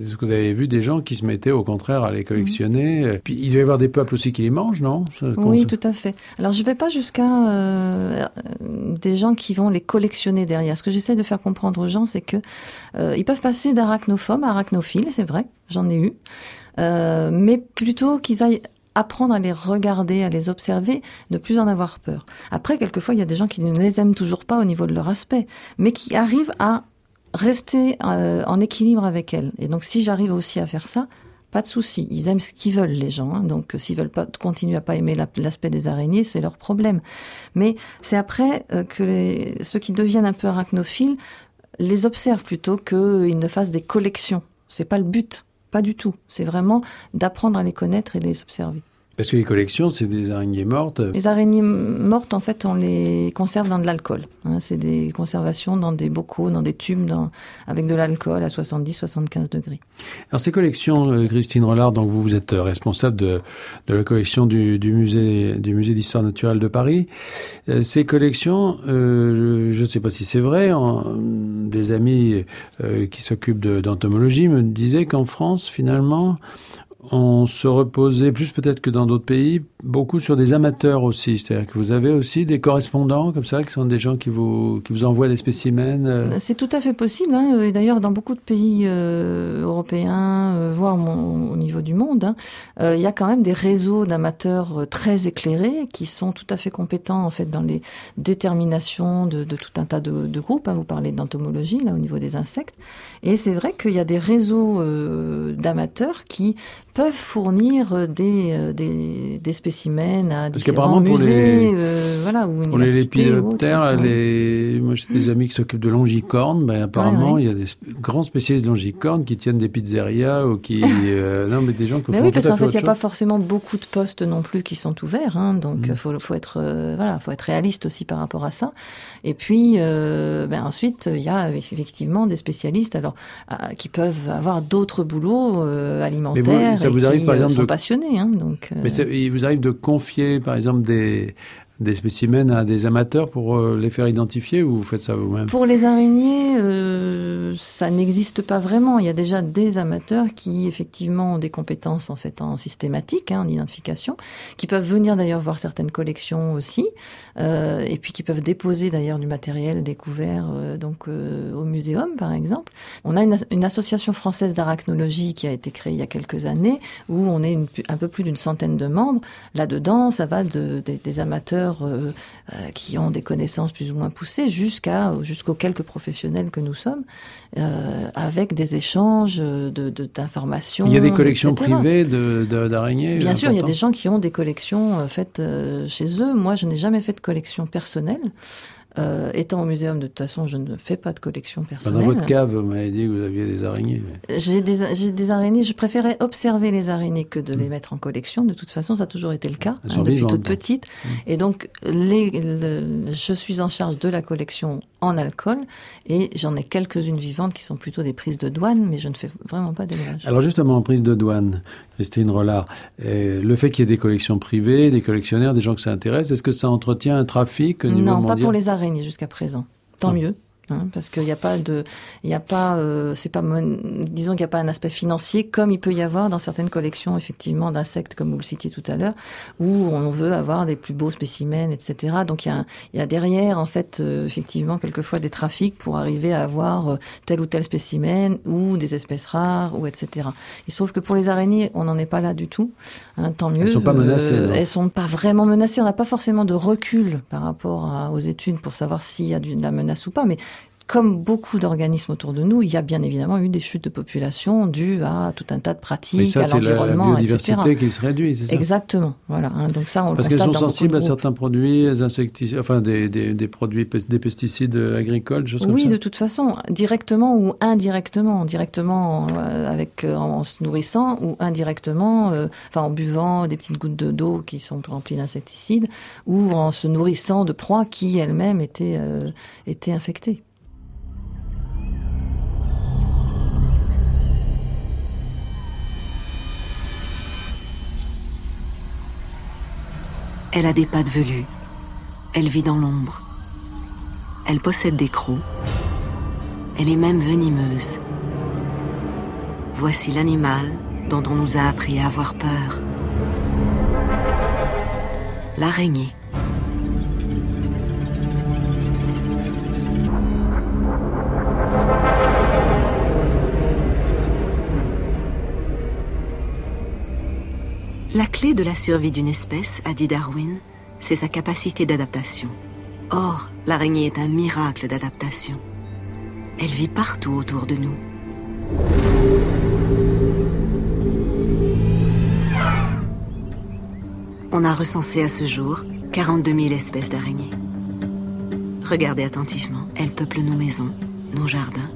est-ce que vous avez vu des gens qui se mettaient au contraire à les collectionner euh, Puis il doit y avoir des peuples aussi qui les mangent, non? Oui, tout à fait. Alors, je vais pas jusqu'à euh, euh, des gens qui vont les collectionner derrière. Ce que j'essaie de faire comprendre aux gens, c'est que euh, ils peuvent passer d'arachnophobes à arachnophiles, c'est vrai, j'en ai eu, Euh, mais plutôt qu'ils aillent apprendre à les regarder, à les observer, ne plus en avoir peur. Après, quelquefois, il y a des gens qui ne les aiment toujours pas au niveau de leur aspect, mais qui arrivent à rester euh, en équilibre avec elles. Et donc, si j'arrive aussi à faire ça, pas de souci. Ils aiment ce qu'ils veulent, les gens. hein. Donc, s'ils veulent pas continuer à pas aimer la- l'aspect des araignées, c'est leur problème. Mais c'est après euh, que ceux qui deviennent un peu arachnophiles les observent plutôt qu'ils ne fassent des collections. C'est pas le but. Pas du tout. C'est vraiment d'apprendre à les connaître et de les observer. Parce que les collections, c'est des araignées mortes. Les araignées mortes, en fait, on les conserve dans de l'alcool. hein. c'est des conservations dans des bocaux, dans des tubes, dans- avec de l'alcool à 70-75 degrés. Alors ces collections, euh, Christine Rollard, donc vous, vous êtes euh, responsable de, de la collection du, du musée du musée d'histoire naturelle de Paris. Euh, ces collections, euh, je ne sais pas si c'est vrai, en- des amis euh, qui s'occupent de- d'entomologie me disaient qu'en France, finalement, on se reposait plus peut-être que dans d'autres pays, beaucoup sur des amateurs aussi. C'est-à-dire que vous avez aussi des correspondants comme ça, qui sont des gens qui vous, qui vous envoient des spécimens. euh, C'est tout à fait possible. Hein. Et d'ailleurs, dans beaucoup de pays euh, européens, euh, voire au niveau du monde, hein, euh, il y a quand même des réseaux d'amateurs euh, très éclairés qui sont tout à fait compétents en fait dans les déterminations de, tout un tas de, groupes. hein. Vous parlez d'entomologie là au niveau des insectes, et c'est vrai qu'il y a des réseaux euh, d'amateurs qui peuvent fournir des, euh, des, des spécimens à Parce différents qu'apparemment, pour musées, les- euh, voilà, ou Pour les lépidoptères, Ouais. moi j'ai des amis qui s'occupent de longicornes, ben, apparemment Ouais, ouais. il y a des grands spécialistes de longicornes qui tiennent des pizzerias ou qui... euh, non mais des gens qui Mais font oui, tout parce qu'en fait fait, il n'y a pas forcément beaucoup de postes non plus qui sont ouverts, hein, donc Mm. il faut, faut être euh, voilà, faut être réaliste aussi par rapport à ça. Et puis, euh, ben ensuite, il y a effectivement des spécialistes, alors qui peuvent avoir d'autres boulots alimentaires ça et vous arrive, qui par exemple, sont de- passionnés, hein, donc. Mais ça- il vous arrive de confier par exemple des, des spécimens à des amateurs pour euh, les faire identifier ou vous faites ça vous-même? Pour les araignées, euh, ça n'existe pas vraiment. Il y a déjà des amateurs qui effectivement ont des compétences en fait en systématique, hein, en identification, qui peuvent venir d'ailleurs voir certaines collections aussi, euh, et puis qui peuvent déposer d'ailleurs du matériel découvert donc au muséum par exemple. On a une, association française d'arachnologie qui a été créée il y a quelques années où on est un peu plus d'une centaine de membres. Là-dedans, ça va de, des- des amateurs euh, euh, qui ont des connaissances plus ou moins poussées jusqu'à jusqu'aux quelques professionnels que nous sommes, euh, avec des échanges de de- d'informations. Il y a des collections etc. privées de- d'araignées Bien sûr, il y a des gens qui ont des collections faites chez eux. Moi, je n'ai jamais fait de collection personnelle. Euh, étant au muséum, de toute façon, je ne fais pas de collection Bah, personnelle. Dans votre cave, vous m'avez dit que vous aviez des araignées. mais- J'ai des, araignées. Je préférais observer les araignées que de les Mm. mettre en collection. De toute façon, ça a toujours été le cas hein, depuis toute petite. Mm. Et donc, les, le- je suis en charge de la collection en alcool et j'en ai quelques-unes vivantes qui sont plutôt des prises de douane, mais je ne fais vraiment pas d'élevage. Alors justement, en prise de douane, Christine Rollard, euh, le fait qu'il y ait des collections privées, des collectionnaires, des gens que ça intéresse, est-ce que ça entretient un trafic au niveau Non, mondial pas pour les araignées jusqu'à présent. Tant Ah. mieux. Hein, parce qu'il n'y a pas de, il y a pas, euh, c'est pas, disons qu'il n'y a pas un aspect financier comme il peut y avoir dans certaines collections effectivement d'insectes comme vous le citiez tout à l'heure, où on veut avoir des plus beaux spécimens, etc. Donc il y a, il y a derrière en fait euh, effectivement quelquefois des trafics pour arriver à avoir euh, tel ou tel spécimen ou des espèces rares ou etc. Il se trouve que pour les araignées on n'en est pas là du tout. hein, tant mieux. Elles sont pas menacées, non elles sont pas vraiment menacées. On n'a pas forcément de recul par rapport à- aux études pour savoir s'il y a de la menace ou pas, mais comme beaucoup d'organismes autour de nous, il y a bien évidemment eu des chutes de population dues à tout un tas de Mais pratiques, ça, à c'est la, la l'environnement, etc. biodiversité qui se réduit, c'est ça Exactement. Voilà. hein. Donc ça, on le Parce qu'elles sont sensibles de à certains produits, des insecticides, enfin des, des, des produits, des pesticides agricoles, des choses Oui, comme de ça. toute façon, directement ou indirectement, directement euh, avec euh, en se nourrissant ou indirectement, euh, enfin en buvant des petites gouttes de- d'eau qui sont remplies d'insecticides ou en se nourrissant de proies qui elles-mêmes étaient euh, étaient infectées. Elle a des pattes velues. Elle vit dans l'ombre. Elle possède des crocs. Elle est même venimeuse. Voici l'animal dont on nous a appris à avoir peur. L'araignée. La clé de la survie d'une espèce, a dit Darwin, c'est sa capacité d'adaptation. Or, l'araignée est un miracle d'adaptation. Elle vit partout autour de nous. On a recensé à ce jour 42 000 espèces d'araignées. Regardez attentivement, elles peuplent nos maisons, nos jardins.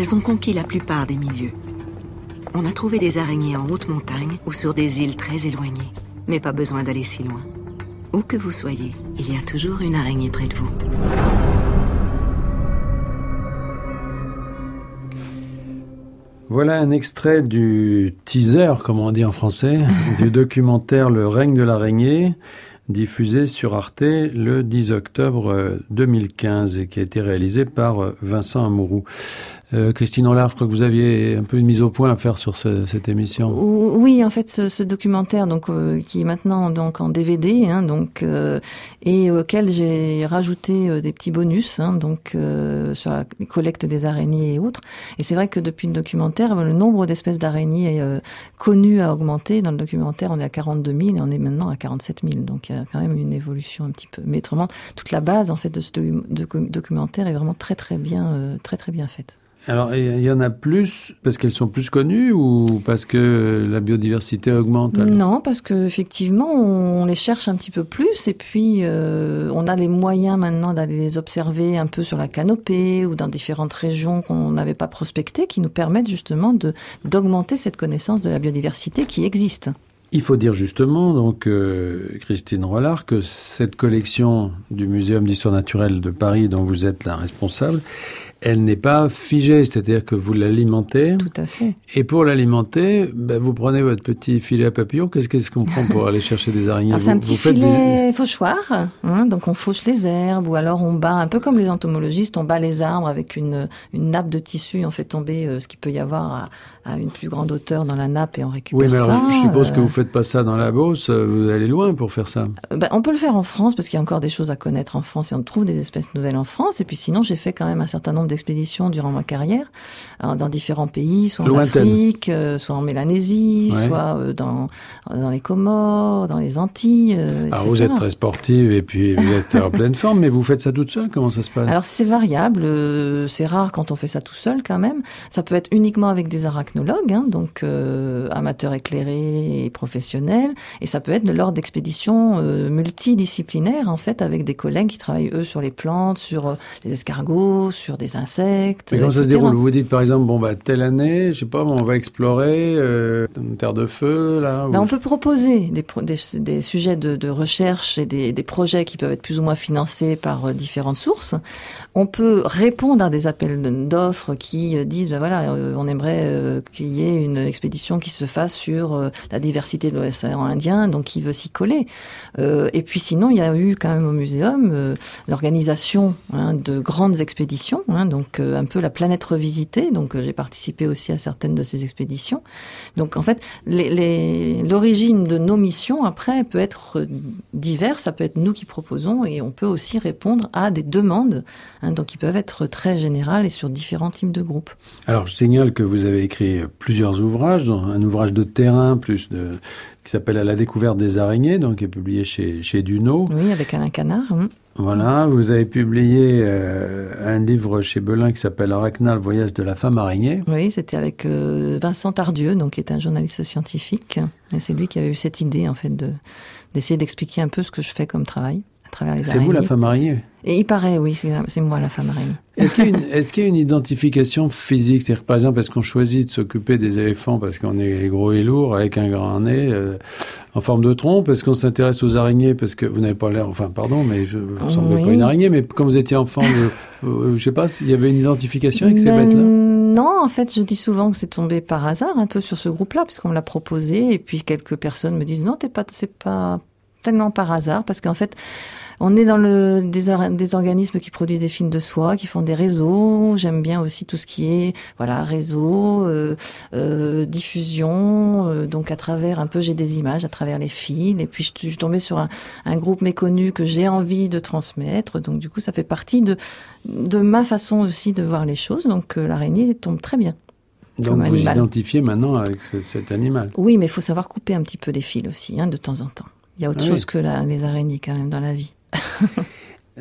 Elles ont conquis la plupart des milieux. On a trouvé des araignées en haute montagne ou sur des îles très éloignées. Mais pas besoin d'aller si loin. Où que vous soyez, il y a toujours une araignée près de vous. Voilà un extrait du teaser, comme on dit en français, du documentaire Le règne de l'araignée, diffusé sur Arte le 10 octobre euh, 2015 et qui a été réalisé par euh, Vincent Amouroux. Euh, Christine Hollard, je crois que vous aviez un peu une mise au point à faire sur ce- cette émission. Ou- Oui, en fait, ce, documentaire, donc euh, qui est maintenant donc en DVD, hein, donc euh, et auquel j'ai rajouté des petits bonus, hein, donc sur la collecte des araignées et autres. Et c'est vrai que depuis le documentaire, le nombre d'espèces d'araignées connues a augmenté. Dans le documentaire, on est à 42 000 et on est maintenant à 47 000. Donc il y a quand même une évolution un petit peu. Mais toute la base en fait de ce docu- docu- documentaire est vraiment très très bien, très très bien faite. Alors, il y en a plus parce qu'elles sont plus connues ou parce que la biodiversité augmente alors? Non, parce que effectivement, on les cherche un petit peu plus et puis euh, on a les moyens maintenant d'aller les observer un peu sur la canopée ou dans différentes régions qu'on n'avait pas prospectées, qui nous permettent justement d'augmenter cette connaissance de la biodiversité qui existe. Il faut dire justement, donc, euh, Christine Rollard, que cette collection du Muséum d'histoire naturelle de Paris, dont vous êtes la responsable, elle n'est pas figée, c'est-à-dire que vous l'alimentez. Tout à fait. Et pour l'alimenter, ben, vous prenez votre petit filet à papillon. Qu'est-ce qu'on prend pour aller chercher des araignées? C'est un petit des- filet fauchoir, hein, donc on fauche les herbes ou alors on bat, un peu comme les entomologistes, on bat les arbres avec une, une nappe de tissu, on fait tomber euh, ce qu'il peut y avoir à, à une plus grande hauteur dans la nappe et on récupère Oui, mais ça. alors, je suppose que euh, vous faites pas ça dans la Beauce. euh, Vous allez loin pour faire ça. Ben, on peut le faire en France parce qu'il y a encore des choses à connaître en France et on trouve des espèces nouvelles en France. Et puis sinon, j'ai fait quand même un certain nombre d'expéditions durant ma carrière euh, dans différents pays, soit en Lointaines. Afrique, euh, soit en Mélanésie, Ouais. soit euh, dans dans les Comores, dans les Antilles. euh, Alors, etc. vous êtes très sportive et puis vous êtes en pleine forme, mais vous faites ça toute seule Comment ça se passe? Alors c'est variable, euh, c'est rare quand on fait ça tout seul quand même. Ça peut être uniquement avec des arachnologues, hein, donc euh, amateurs éclairés et professionnels, et ça peut être lors d'expéditions euh, multidisciplinaires en fait avec des collègues qui travaillent eux sur les plantes, sur euh, les escargots, sur des insectes. Mais comment ça se déroule? Vous vous dites par exemple, bon bah telle année, je sais pas, on va explorer euh, une terre de feu là. ou- Ben, on peut proposer des, pro- des, des sujets de, de recherche et des, des projets qui peuvent être plus ou moins financés par euh, différentes sources. On peut répondre à des appels d'offres qui euh, disent, ben voilà, on aimerait qu'il y ait une expédition qui se fasse sur euh, la diversité de l'océan Indien, donc qui veut s'y coller. Euh, et puis sinon, il y a eu quand même au muséum euh, l'organisation hein, de grandes expéditions, hein, donc un peu la planète revisitée. Donc j'ai participé aussi à certaines de ces expéditions. Donc en fait, l'origine de nos missions après peut être diverse. Ça peut être nous qui proposons et on peut aussi répondre à des demandes, hein, donc qui peuvent être très générales et sur différents types de groupes. Alors je signale que vous avez écrit plusieurs ouvrages, dont un ouvrage de terrain plus de qui s'appelle À la découverte des araignées, donc qui est publié chez, chez Duno. Oui, avec Alain Canard. hum. Voilà, vous avez publié euh, un livre chez Belin qui s'appelle Arachna, le voyage de la femme araignée. Oui, c'était avec euh, Vincent Tardieu, donc qui est un journaliste scientifique. Et c'est lui qui avait eu cette idée, en fait, de d'essayer d'expliquer un peu ce que je fais comme travail à travers les C'est vous la femme araignée Et il paraît, oui, c'est moi la femme araignée. Est-ce qu'il y, a une- est-ce qu'il y a une identification physique? C'est-à-dire, par exemple, est-ce qu'on choisit de s'occuper des éléphants parce qu'on est gros et lourd, avec un grand nez, euh, en forme de trompe Est-ce qu'on s'intéresse aux araignées parce que vous n'avez pas l'air, enfin, pardon, mais je ne ressemblez Oui. pas à une araignée, mais quand vous étiez enfant, je sais pas s'il y avait une identification avec ces Ben, bêtes-là Non, en fait, je dis souvent que c'est tombé par hasard un peu sur ce groupe-là, puisqu'on me l'a proposé, et puis quelques personnes me disent non, t'es pas, c'est pas tellement par hasard, parce qu'en fait, on est dans le des, des organismes qui produisent des films de soie, qui font des réseaux. J'aime bien aussi tout ce qui est voilà réseau, euh, euh, diffusion. euh, donc à travers un peu, j'ai des images à travers les fils. Et puis je, je suis tombée sur un, un groupe méconnu que j'ai envie de transmettre. Donc du coup, ça fait partie de de ma façon aussi de voir les choses. Donc l'araignée tombe très bien. Donc comme vous animal. identifiez maintenant avec ce- cet animal. Oui, mais il faut savoir couper un petit peu les fils aussi, hein, de temps en temps. Il y a autre Ah chose que la- les araignées quand même dans la vie.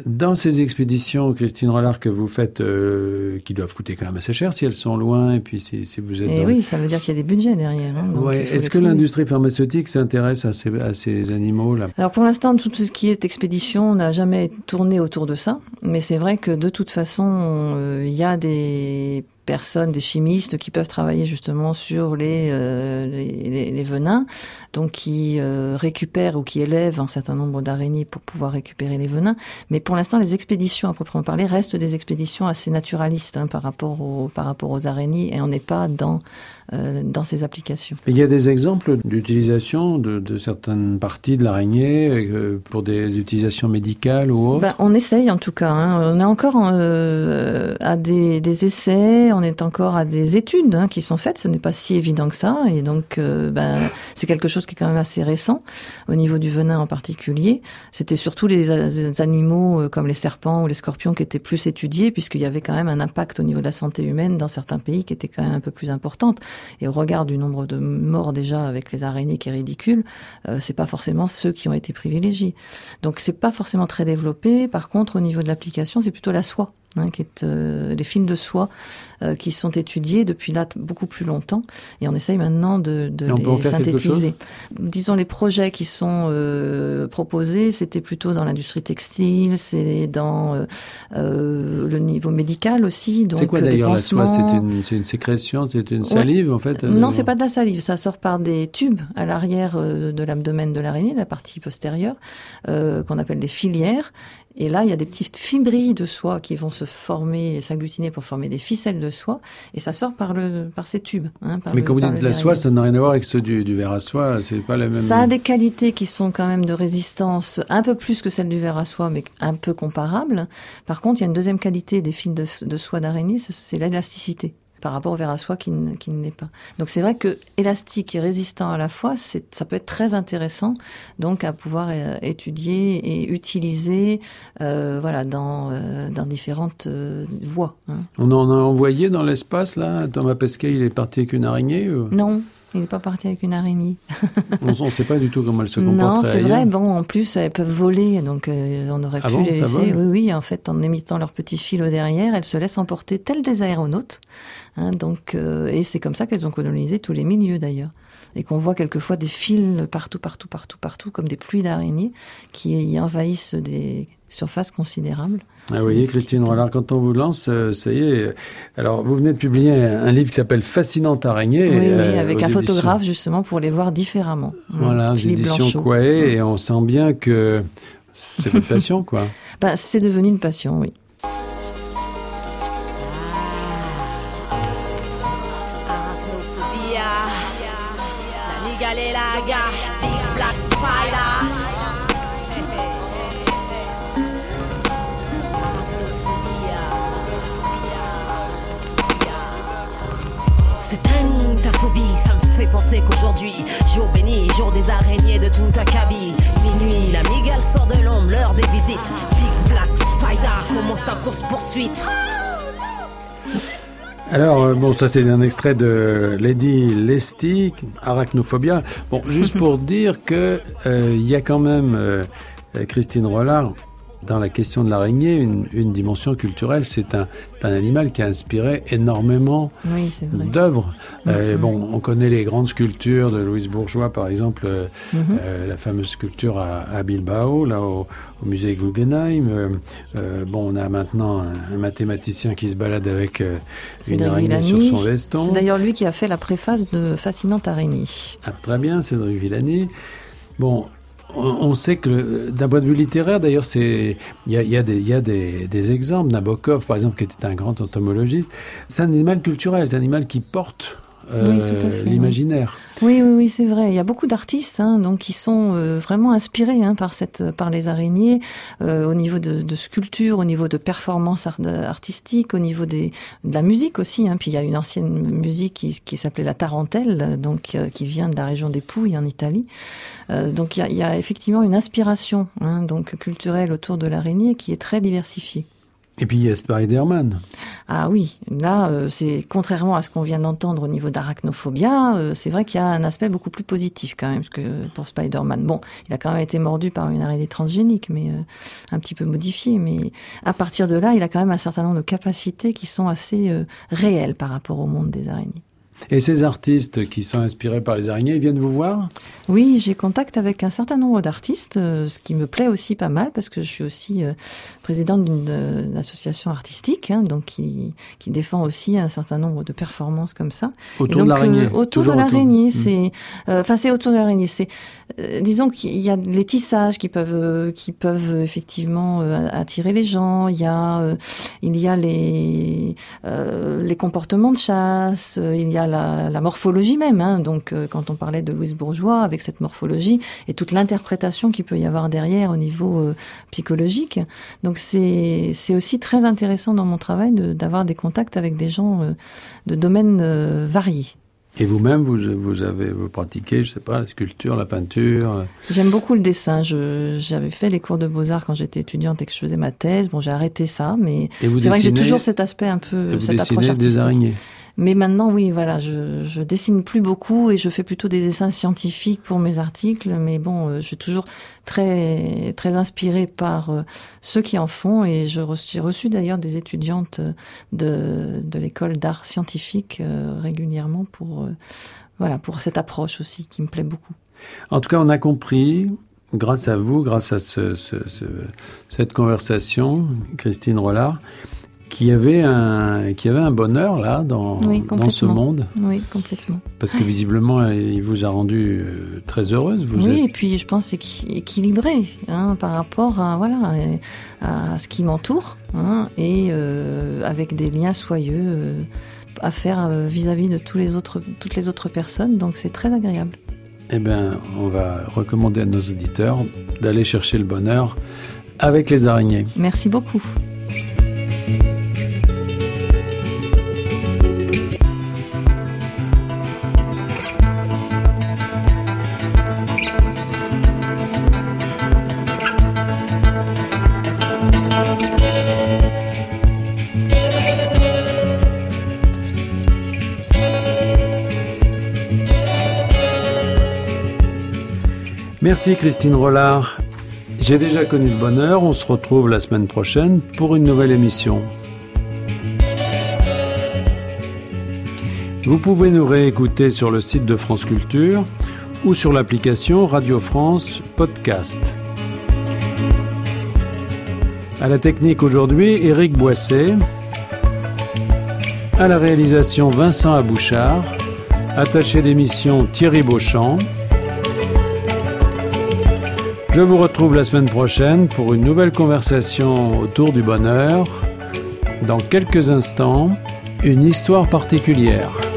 Dans ces expéditions, Christine Rollard, que vous faites, euh, qui doivent coûter quand même assez cher si elles sont loin, et puis si, si vous êtes Et dans- oui, ça veut dire qu'il y a des budgets derrière. hein, Ouais. Est-ce que l'industrie pharmaceutique s'intéresse à ces, à ces animaux-là? Alors pour l'instant, tout ce qui est expédition, on n'a jamais tourné autour de ça. Mais c'est vrai que de toute façon, euh, il y a des personnes, des chimistes qui peuvent travailler justement sur les, euh, les, les- les venins, donc qui euh, récupèrent ou qui élèvent un certain nombre d'araignées pour pouvoir récupérer les venins. Mais pour l'instant, les expéditions à proprement parler restent des expéditions assez naturalistes hein, par rapport aux par rapport aux araignées et on n'est pas dans euh, dans ces applications. Il y a des exemples d'utilisation de, de certaines parties de l'araignée pour des utilisations médicales ou autres? Ben, on essaye en tout cas. hein. On est encore à des, des essais, on est encore à des études hein, qui sont faites. Ce n'est pas si évident que ça, et donc euh, ben, c'est quelque chose qui est quand même assez récent au niveau du venin en particulier. C'était surtout les, animaux euh, comme les serpents ou les scorpions qui étaient plus étudiés, puisqu'il y avait quand même un impact au niveau de la santé humaine dans certains pays qui était quand même un peu plus importante. Et au regard du nombre de morts déjà avec les araignées qui est ridicule, euh, c'est pas forcément ceux qui ont été privilégiés. Donc c'est pas forcément très développé. Par contre, au niveau de l'application, c'est plutôt la soie, hein, qui est euh, les films de soie euh, qui sont étudiés depuis là beaucoup plus longtemps. Et on essaye maintenant de, de les synthétiser. Disons les projets qui sont euh, proposés, c'était plutôt dans l'industrie textile, c'est dans euh, euh, le niveau médical aussi. C'est quoi euh, d'ailleurs la soie? C'est une, une sécrétion, c'est une Ouais. salive en fait Non, c'est pas de la salive. Ça sort par des tubes à l'arrière de l'abdomen de l'araignée, de la partie postérieure, euh, qu'on appelle des filières. Et là, il y a des petites fibrilles de soie qui vont se former et s'agglutiner pour former des ficelles de soie. Et ça sort par le par ces tubes. hein, par Mais le- quand vous dites de la soie, ça n'a rien à voir avec ceux du, du verre à soie, c'est pas la même. Ça a des qualités qui sont quand même de résistance un peu plus que celles du verre à soie, mais un peu comparables. Par contre, il y a une deuxième qualité des fils de, de soie d'araignée, c'est l'élasticité par rapport au verre à soie qui, qui ne l'est pas. Donc c'est vrai que élastique et résistant à la fois, c'est ça peut être très intéressant donc à pouvoir euh, étudier et utiliser euh, voilà dans euh, dans différentes voies. hein. On en a envoyé dans l'espace là Thomas Pesquet, il est parti avec une araignée ou- Non, il n'est pas parti avec une araignée. On ne sait pas du tout comment elle se comporte. Non, c'est vrai. Bon, en plus, elles peuvent voler, donc euh, on aurait Ah pu bon, les laisser. Oui, oui. En fait, en émettant leur petit fil au derrière, elles se laissent emporter telles des aéronautes. Hein, donc, euh, et c'est comme ça qu'elles ont colonisé tous les milieux d'ailleurs, et qu'on voit quelquefois des fils partout, partout, partout, partout, comme des pluies d'araignées qui y envahissent des surfaces considérables. Ah, vous voyez, Christine Rollard, quand on vous lance, euh, ça y est. Alors, vous venez de publier un, livre qui s'appelle Fascinante araignée. oui, oui, euh, avec un éditions- photographe justement pour les voir différemment. Voilà, aux Philippe éditions. Quae, et on sent bien que c'est votre passion, quoi. Ben, c'est devenu une passion, oui. Jour béni, jour des araignées de tout acabit. Minuit, la migale sort de l'ombre, l'heure des visites. Big Black Spider commence ta course poursuite. Alors, euh, bon, ça c'est un extrait de Lady Lesty, Arachnophobia. Bon, juste pour dire que euh, il y a quand même, euh, Christine Rollard, dans la question de l'araignée, une, une dimension culturelle. C'est un, un animal qui a inspiré énormément Oui, d'œuvres. Euh, Mhm. bon, on connaît les grandes sculptures de Louise Bourgeois, par exemple, euh, Mhm. euh, la fameuse sculpture à, à Bilbao, là au, au musée Guggenheim. Euh, bon, on a maintenant un, un mathématicien qui se balade avec une araignée sur son veston. C'est d'ailleurs lui qui a fait la préface de Fascinante araignée. Ah, très bien, Cédric Villani. Bon, on, sait que d'un point de vue littéraire, d'ailleurs, il y a, y a des, y a des, des exemples. Nabokov, par exemple, qui était un grand entomologiste, c'est un animal culturel, c'est un animal qui porte euh, Oui, l'imaginaire. Oui, oui, oui, c'est vrai. Il y a beaucoup d'artistes, hein, donc qui sont euh, vraiment inspirés hein, par cette, par les araignées, euh, au niveau de, de sculpture, au niveau de performance art- artistique, au niveau des, de la musique aussi. Hein. Puis il y a une ancienne musique qui, qui s'appelait la tarentelle, donc qui vient de la région des Pouilles en Italie. Donc il y a, il y a effectivement une inspiration, donc culturelle autour de l'araignée qui est très diversifiée. Et puis il y a Spider-Man. Ah oui, là, euh, c'est contrairement à ce qu'on vient d'entendre au niveau d'arachnophobia, euh, c'est vrai qu'il y a un aspect beaucoup plus positif quand même que pour Spider-Man. Bon, il a quand même été mordu par une araignée transgénique, mais euh, un petit peu modifiée. Mais à partir de là, il a quand même un certain nombre de capacités qui sont assez réelles par rapport au monde des araignées. Et ces artistes qui sont inspirés par les araignées, ils viennent vous voir? Oui, j'ai contact avec un certain nombre d'artistes, ce qui me plaît aussi pas mal parce que je suis aussi présidente d'une association artistique, hein, donc qui, qui défend aussi un certain nombre de performances comme ça. Autour Et de donc, l'araignée, euh, autour de l'araignée, Mm. c'est, euh, enfin c'est autour de l'araignée. C'est, euh, disons qu'il y a les tissages qui peuvent, euh, qui peuvent effectivement attirer les gens. Il y a, il y a les, les comportements de chasse. il y a la, la morphologie même. Hein, donc quand on parlait de Louise Bourgeois avec cette morphologie et toute l'interprétation qu'il peut y avoir derrière au niveau psychologique. Donc c'est, c'est aussi très intéressant dans mon travail de- d'avoir des contacts avec des gens euh, de domaines euh, variés. Et vous-même, vous, vous avez vous pratiquez, je sais pas, la sculpture, la peinture. euh, J'aime beaucoup le dessin. J'avais fait les cours de beaux-arts quand j'étais étudiante et que je faisais ma thèse. Bon, j'ai arrêté ça, mais c'est vrai que j'ai toujours cet aspect un peu, et vous cette approche dessinez des artistique. araignées. Mais maintenant, oui, voilà, je, je dessine plus beaucoup et je fais plutôt des dessins scientifiques pour mes articles. Mais bon, euh, je suis toujours très très inspirée par euh, ceux qui en font et je j'ai reçu d'ailleurs des étudiantes euh, de de l'école d'art scientifique régulièrement pour voilà pour cette approche aussi qui me plaît beaucoup. En tout cas, on a compris, grâce à vous, grâce à ce, ce- ce- cette conversation, Christine Rollard, qu'il y avait un, qu'il y avait un bonheur là dans, Oui, dans ce monde. Oui, complètement. Parce que visiblement, il vous a rendu euh, très heureuse. Vous oui, êtes- et puis je pense équi- équilibré hein, par rapport à voilà à, ce qui m'entoure hein, et euh, avec des liens soyeux euh, à faire vis-à-vis de tous les autres, toutes les autres personnes. Donc c'est très agréable. Eh bien, on va recommander à nos auditeurs d'aller chercher le bonheur avec les araignées. Merci beaucoup. Merci Christine Rollard. J'ai déjà connu le bonheur. On se retrouve la semaine prochaine pour une nouvelle émission. Vous pouvez nous réécouter sur le site de France Culture ou sur l'application Radio France Podcast. À la technique aujourd'hui, Éric Boisset. À la réalisation, Vincent Abouchard. Attaché d'émission, Thierry Beauchamp. Je vous retrouve la semaine prochaine pour une nouvelle conversation autour du bonheur. Dans quelques instants, une histoire particulière.